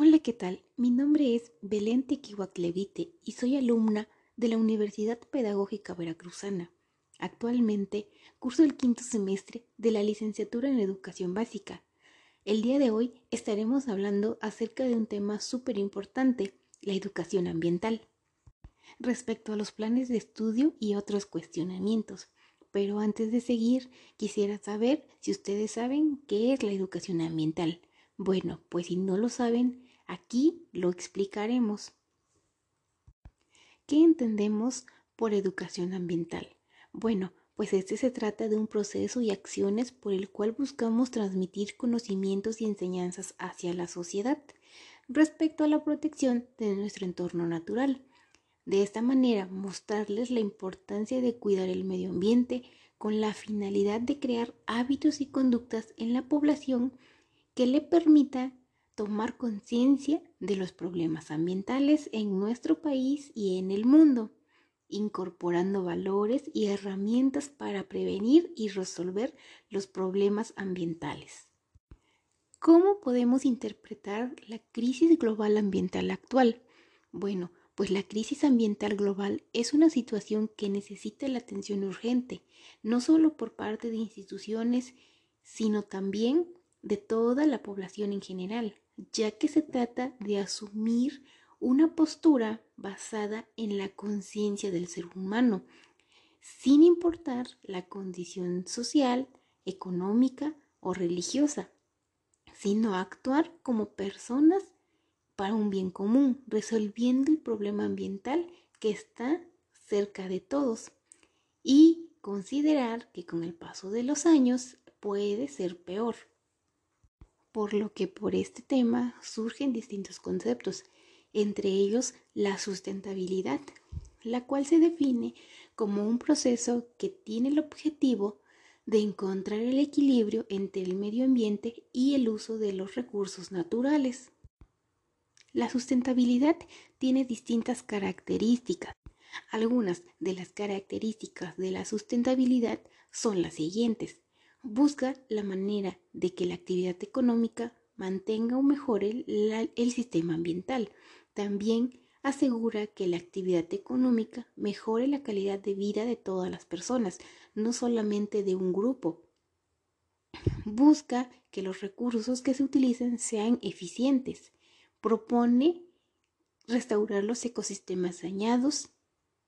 Hola, ¿qué tal? Mi nombre es Belén Tequihuaclevite y soy alumna de la Universidad Pedagógica Veracruzana. Actualmente curso el quinto semestre de la licenciatura en Educación Básica. El día de hoy estaremos hablando acerca de un tema súper importante, la educación ambiental, respecto a los planes de estudio y otros cuestionamientos. Pero antes de seguir, quisiera saber si ustedes saben qué es la educación ambiental. Bueno, pues si no lo saben, aquí lo explicaremos. ¿Qué entendemos por educación ambiental? Bueno, pues este se trata de un proceso y acciones por el cual buscamos transmitir conocimientos y enseñanzas hacia la sociedad respecto a la protección de nuestro entorno natural. De esta manera, mostrarles la importancia de cuidar el medio ambiente con la finalidad de crear hábitos y conductas en la población que le permita tomar conciencia de los problemas ambientales en nuestro país y en el mundo, incorporando valores y herramientas para prevenir y resolver los problemas ambientales. ¿Cómo podemos interpretar la crisis global ambiental actual? Bueno, pues la crisis ambiental global es una situación que necesita la atención urgente, no solo por parte de instituciones, sino también de toda la población en general, ya que se trata de asumir una postura basada en la conciencia del ser humano, sin importar la condición social, económica o religiosa, sino actuar como personas para un bien común, resolviendo el problema ambiental que está cerca de todos y considerar que con el paso de los años puede ser peor por lo que por este tema surgen distintos conceptos, entre ellos la sustentabilidad, la cual se define como un proceso que tiene el objetivo de encontrar el equilibrio entre el medio ambiente y el uso de los recursos naturales. La sustentabilidad tiene distintas características. Algunas de las características de la sustentabilidad son las siguientes busca la manera de que la actividad económica mantenga o mejore el, sistema ambiental. También asegura que la actividad económica mejore la calidad de vida de todas las personas, no solamente de un grupo. Busca que los recursos que se utilicen sean eficientes. Propone restaurar los ecosistemas dañados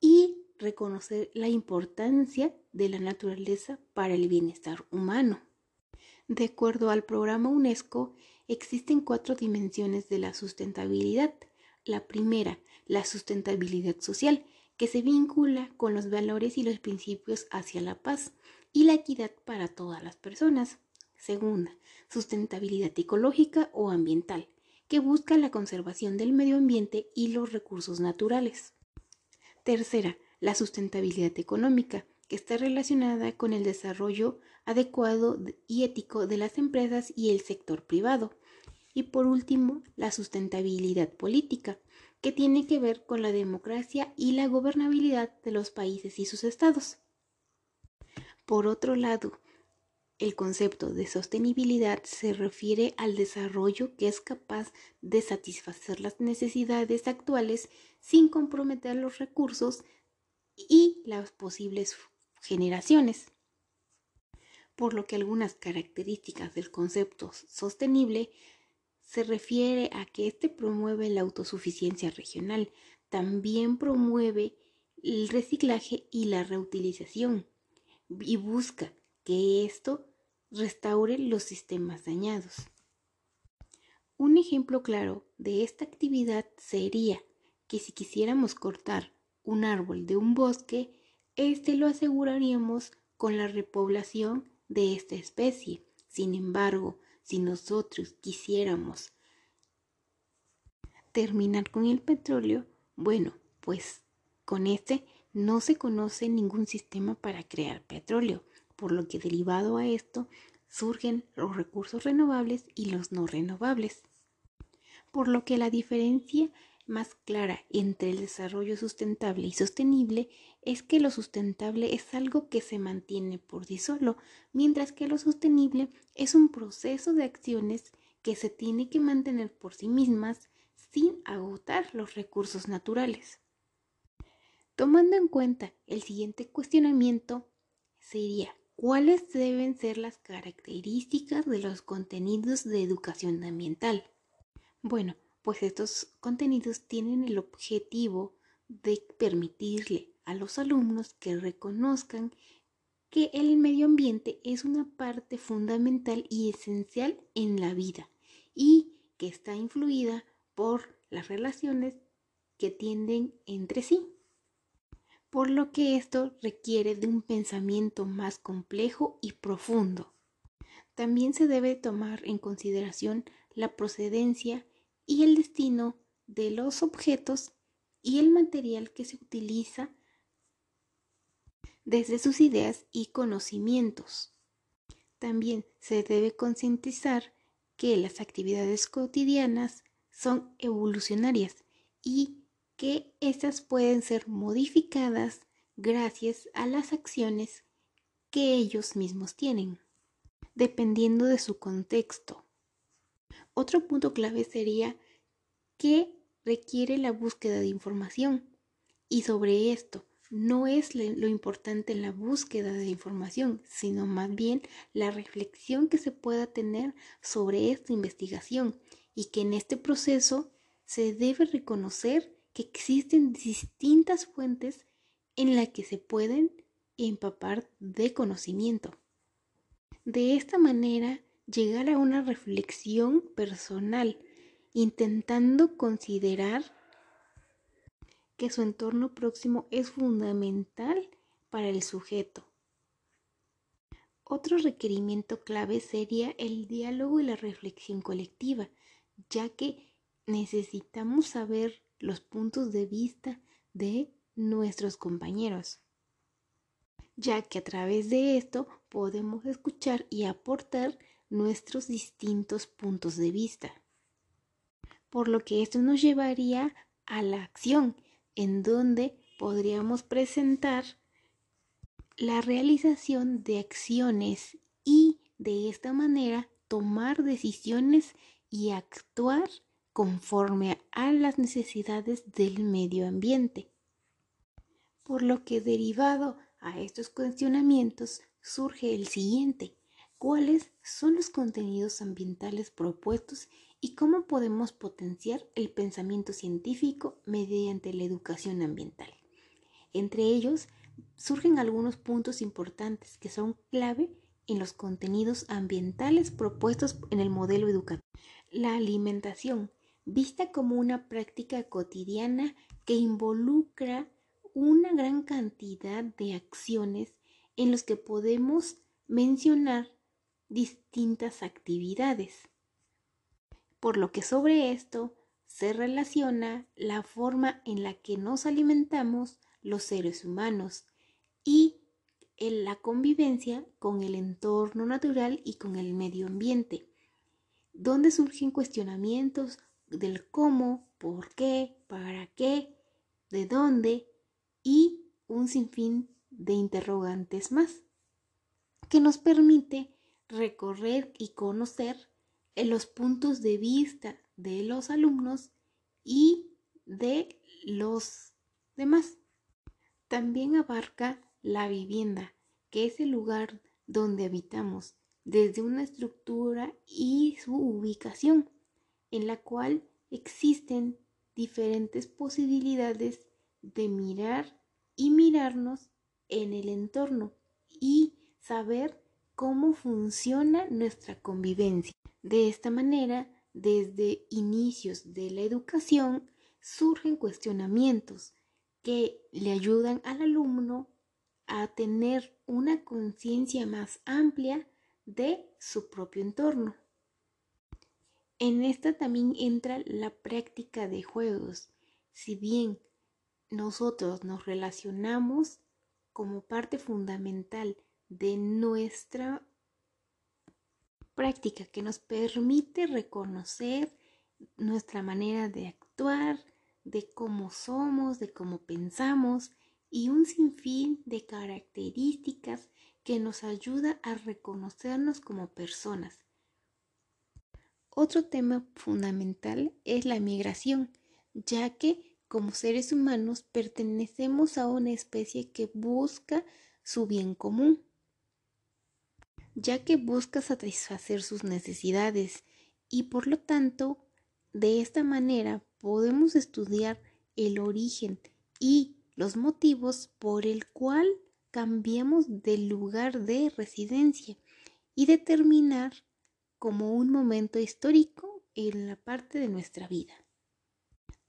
y reconocer la importancia de la naturaleza para el bienestar humano. De acuerdo al programa UNESCO, existen cuatro dimensiones de la sustentabilidad. La primera, la sustentabilidad social, que se vincula con los valores y los principios hacia la paz y la equidad para todas las personas. Segunda, sustentabilidad ecológica o ambiental, que busca la conservación del medio ambiente y los recursos naturales. Tercera, la sustentabilidad económica, que está relacionada con el desarrollo adecuado y ético de las empresas y el sector privado. Y por último, la sustentabilidad política, que tiene que ver con la democracia y la gobernabilidad de los países y sus estados. Por otro lado, el concepto de sostenibilidad se refiere al desarrollo que es capaz de satisfacer las necesidades actuales sin comprometer los recursos y las posibles generaciones. Por lo que algunas características del concepto sostenible se refiere a que éste promueve la autosuficiencia regional, también promueve el reciclaje y la reutilización y busca que esto restaure los sistemas dañados. Un ejemplo claro de esta actividad sería que si quisiéramos cortar un árbol de un bosque, este lo aseguraríamos con la repoblación de esta especie. Sin embargo, si nosotros quisiéramos terminar con el petróleo, bueno, pues con este no se conoce ningún sistema para crear petróleo, por lo que derivado a esto surgen los recursos renovables y los no renovables. Por lo que la diferencia más clara entre el desarrollo sustentable y sostenible es que lo sustentable es algo que se mantiene por sí solo, mientras que lo sostenible es un proceso de acciones que se tiene que mantener por sí mismas sin agotar los recursos naturales. Tomando en cuenta el siguiente cuestionamiento, sería ¿cuáles deben ser las características de los contenidos de educación ambiental? Bueno, pues estos contenidos tienen el objetivo de permitirle a los alumnos que reconozcan que el medio ambiente es una parte fundamental y esencial en la vida y que está influida por las relaciones que tienden entre sí. Por lo que esto requiere de un pensamiento más complejo y profundo. También se debe tomar en consideración la procedencia y el destino de los objetos y el material que se utiliza desde sus ideas y conocimientos. También se debe concientizar que las actividades cotidianas son evolucionarias y que éstas pueden ser modificadas gracias a las acciones que ellos mismos tienen, dependiendo de su contexto. Otro punto clave sería que requiere la búsqueda de información y sobre esto no es lo importante la búsqueda de información, sino más bien la reflexión que se pueda tener sobre esta investigación y que en este proceso se debe reconocer que existen distintas fuentes en las que se pueden empapar de conocimiento. De esta manera, llegar a una reflexión personal, intentando considerar que su entorno próximo es fundamental para el sujeto. Otro requerimiento clave sería el diálogo y la reflexión colectiva, ya que necesitamos saber los puntos de vista de nuestros compañeros, ya que a través de esto podemos escuchar y aportar nuestros distintos puntos de vista. Por lo que esto nos llevaría a la acción en donde podríamos presentar la realización de acciones y de esta manera tomar decisiones y actuar conforme a las necesidades del medio ambiente. Por lo que derivado a estos cuestionamientos surge el siguiente. ¿Cuáles son los contenidos ambientales propuestos y cómo podemos potenciar el pensamiento científico mediante la educación ambiental. Entre ellos surgen algunos puntos importantes que son clave en los contenidos ambientales propuestos en el modelo educativo. La alimentación, vista como una práctica cotidiana que involucra una gran cantidad de acciones en los que podemos mencionar distintas actividades. Por lo que sobre esto se relaciona la forma en la que nos alimentamos los seres humanos y en la convivencia con el entorno natural y con el medio ambiente, donde surgen cuestionamientos del cómo, por qué, para qué, de dónde y un sinfín de interrogantes más, que nos permite recorrer y conocer en los puntos de vista de los alumnos y de los demás. También abarca la vivienda, que es el lugar donde habitamos, desde una estructura y su ubicación, en la cual existen diferentes posibilidades de mirar y mirarnos en el entorno y saber cómo funciona nuestra convivencia. De esta manera, desde inicios de la educación surgen cuestionamientos que le ayudan al alumno a tener una conciencia más amplia de su propio entorno. En esta también entra la práctica de juegos. Si bien nosotros nos relacionamos como parte fundamental de nuestra práctica que nos permite reconocer nuestra manera de actuar, de cómo somos, de cómo pensamos y un sinfín de características que nos ayuda a reconocernos como personas. Otro tema fundamental es la migración, ya que como seres humanos pertenecemos a una especie que busca su bien común, ya que busca satisfacer sus necesidades y por lo tanto de esta manera podemos estudiar el origen y los motivos por el cual cambiamos de lugar de residencia y determinar como un momento histórico en la parte de nuestra vida.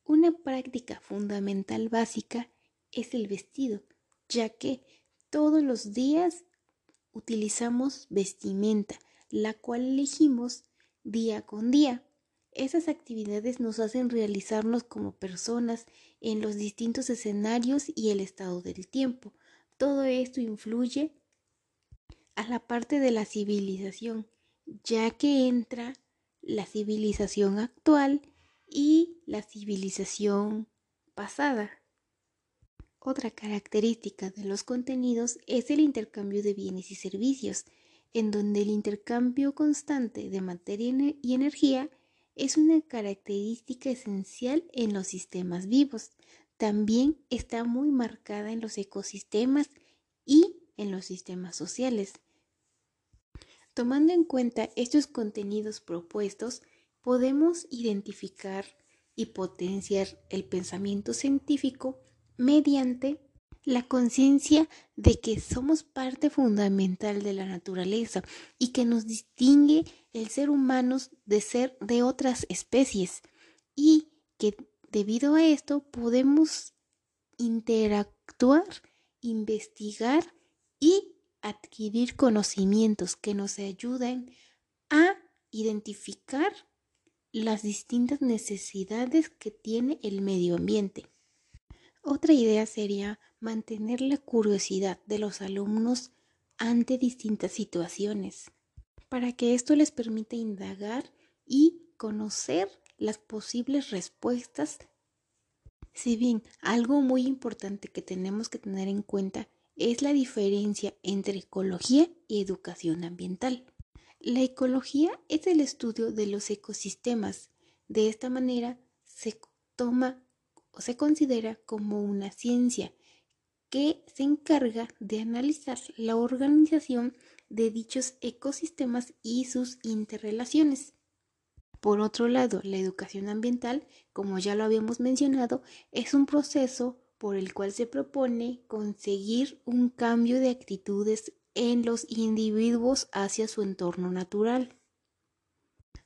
Una práctica fundamental básica es el vestido, ya que todos los días utilizamos vestimenta, la cual elegimos día con día. Esas actividades nos hacen realizarnos como personas en los distintos escenarios y el estado del tiempo. Todo esto influye a la parte de la civilización, ya que entra la civilización actual y la civilización pasada. Otra característica de los contenidos es el intercambio de bienes y servicios, en donde el intercambio constante de materia y energía es una característica esencial en los sistemas vivos. También está muy marcada en los ecosistemas y en los sistemas sociales. Tomando en cuenta estos contenidos propuestos, podemos identificar y potenciar el pensamiento científico mediante la conciencia de que somos parte fundamental de la naturaleza y que nos distingue el ser humano de ser de otras especies y que debido a esto podemos interactuar, investigar y adquirir conocimientos que nos ayuden a identificar las distintas necesidades que tiene el medio ambiente. Otra idea sería mantener la curiosidad de los alumnos ante distintas situaciones, para que esto les permita indagar y conocer las posibles respuestas. Si bien algo muy importante que tenemos que tener en cuenta es la diferencia entre ecología y educación ambiental. La ecología es el estudio de los ecosistemas. De esta manera se toma o se considera como una ciencia que se encarga de analizar la organización de dichos ecosistemas y sus interrelaciones. Por otro lado, la educación ambiental, como ya lo habíamos mencionado, es un proceso por el cual se propone conseguir un cambio de actitudes en los individuos hacia su entorno natural,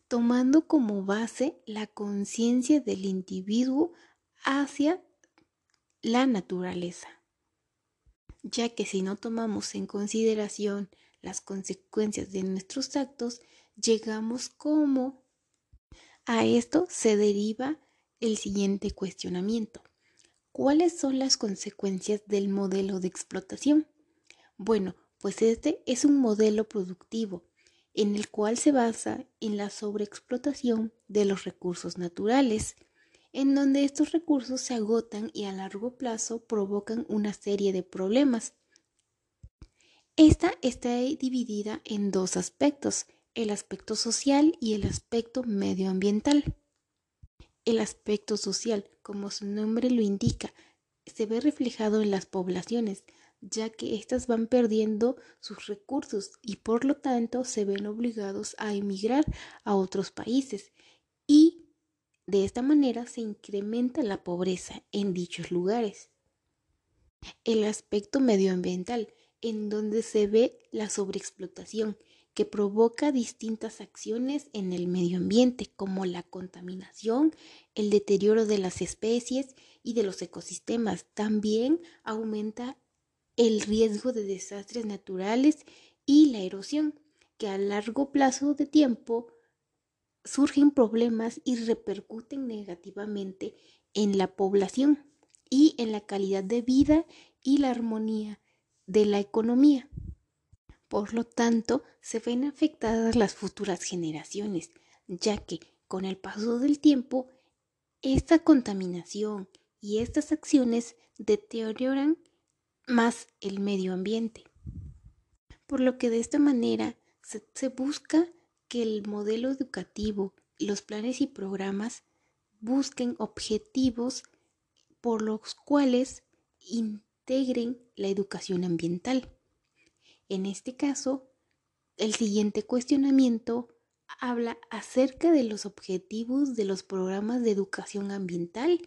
tomando como base la conciencia del individuo hacia la naturaleza, ya que si no tomamos en consideración las consecuencias de nuestros actos, llegamos como a esto se deriva el siguiente cuestionamiento. ¿Cuáles son las consecuencias del modelo de explotación? Bueno, pues este es un modelo productivo en el cual se basa en la sobreexplotación de los recursos naturales, en donde estos recursos se agotan y a largo plazo provocan una serie de problemas. Esta está dividida en dos aspectos, el aspecto social y el aspecto medioambiental. El aspecto social, como su nombre lo indica, se ve reflejado en las poblaciones, ya que éstas van perdiendo sus recursos y por lo tanto se ven obligados a emigrar a otros países de esta manera se incrementa la pobreza en dichos lugares. El aspecto medioambiental, en donde se ve la sobreexplotación, que provoca distintas acciones en el medio ambiente, como la contaminación, el deterioro de las especies y de los ecosistemas. También aumenta el riesgo de desastres naturales y la erosión, que a largo plazo de tiempo surgen problemas y repercuten negativamente en la población y en la calidad de vida y la armonía de la economía. Por lo tanto, se ven afectadas las futuras generaciones, ya que con el paso del tiempo, esta contaminación y estas acciones deterioran más el medio ambiente. Por lo que de esta manera se, se busca que el modelo educativo los planes y programas busquen objetivos por los cuales integren la educación ambiental. En este caso, el siguiente cuestionamiento habla acerca de los objetivos de los programas de educación ambiental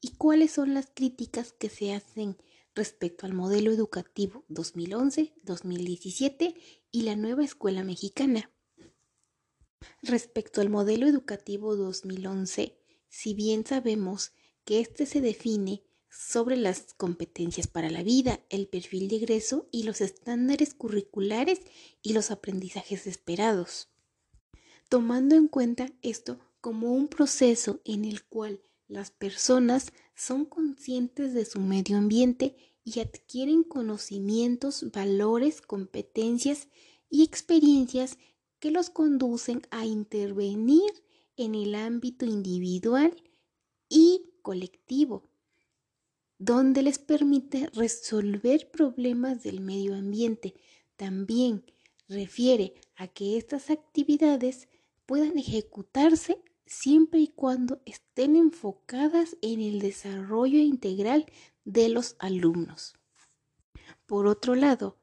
y cuáles son las críticas que se hacen respecto al modelo educativo 2011-2017 y la nueva escuela mexicana. Respecto al modelo educativo 2011, si bien sabemos que éste se define sobre las competencias para la vida, el perfil de egreso y los estándares curriculares y los aprendizajes esperados. Tomando en cuenta esto como un proceso en el cual las personas son conscientes de su medio ambiente y adquieren conocimientos, valores, competencias y experiencias que los conducen a intervenir en el ámbito individual y colectivo donde les permite resolver problemas del medio ambiente. También refiere a que estas actividades puedan ejecutarse siempre y cuando estén enfocadas en el desarrollo integral de los alumnos. Por otro lado,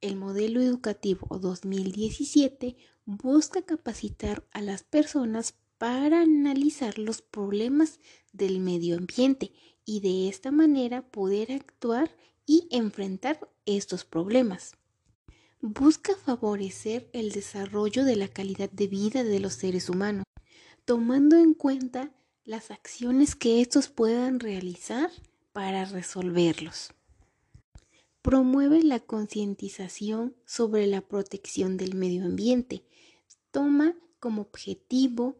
el modelo educativo 2017 busca capacitar a las personas para analizar los problemas del medio ambiente y de esta manera poder actuar y enfrentar estos problemas. Busca favorecer el desarrollo de la calidad de vida de los seres humanos, tomando en cuenta las acciones que estos puedan realizar para resolverlos. Promueve la concientización sobre la protección del medio ambiente. Toma como objetivo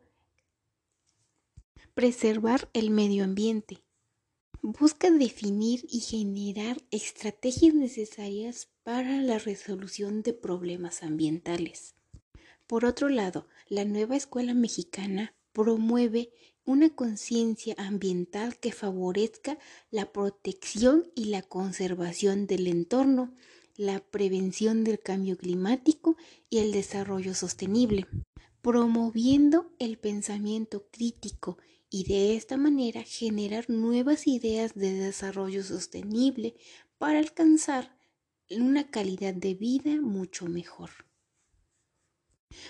preservar el medio ambiente, busca definir y generar estrategias necesarias para la resolución de problemas ambientales. Por otro lado, la nueva escuela mexicana promueve una conciencia ambiental que favorezca la protección y la conservación del entorno, la prevención del cambio climático y el desarrollo sostenible, promoviendo el pensamiento crítico y de esta manera generar nuevas ideas de desarrollo sostenible para alcanzar una calidad de vida mucho mejor.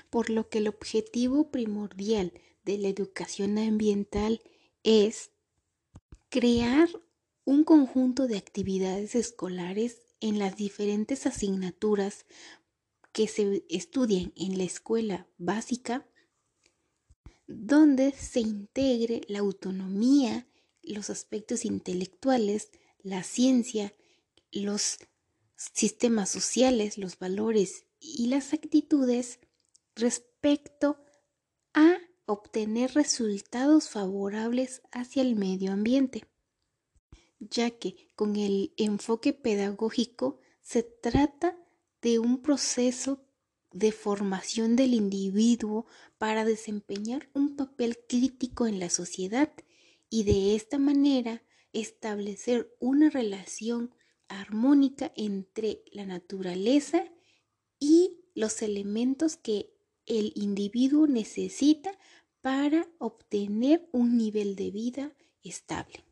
Por lo que el objetivo primordial de la educación ambiental es crear un conjunto de actividades escolares en las diferentes asignaturas que se estudian en la escuela básica donde se integre la autonomía, los aspectos intelectuales, la ciencia, los sistemas sociales, los valores y las actitudes respecto a obtener resultados favorables hacia el medio ambiente, ya que con el enfoque pedagógico se trata de un proceso de formación del individuo para desempeñar un papel crítico en la sociedad y de esta manera establecer una relación armónica entre la naturaleza y los elementos que el individuo necesita para obtener un nivel de vida estable.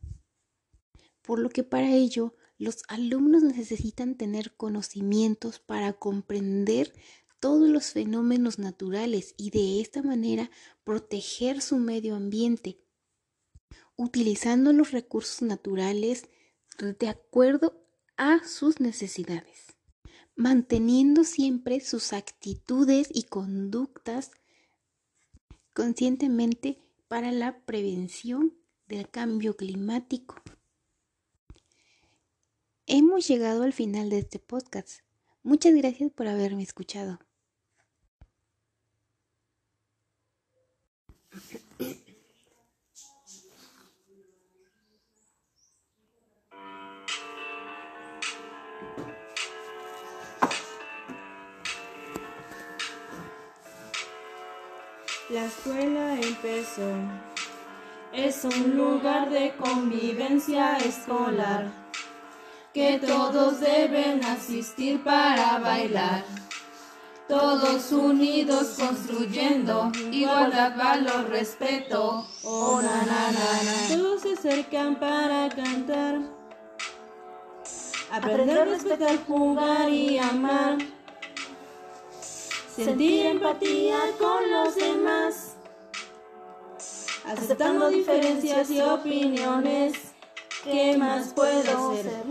Por lo que para ello los alumnos necesitan tener conocimientos para comprender todos los fenómenos naturales y de esta manera proteger su medio ambiente, utilizando los recursos naturales de acuerdo a sus necesidades, manteniendo siempre sus actitudes y conductas conscientemente para la prevención del cambio climático. Hemos llegado al final de este podcast. Muchas gracias por haberme escuchado. La escuela empezó. Es un lugar de convivencia escolar que todos deben asistir para bailar. todos unidos construyendo igualdad, valor, respeto. Oh. Todos se acercan para cantar. Aprender, respetar, jugar y amar. Sentir empatía con los demás. Aceptando diferencias y opiniones. ¿Qué más puedo hacer?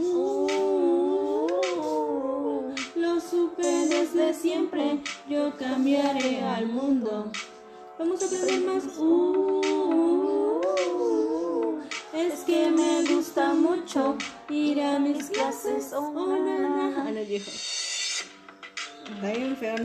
lo supe desde siempre. Yo cambiaré al mundo. Vamos a aprender más. es que me gusta mucho ir a mis clases. Oh. Ah, no,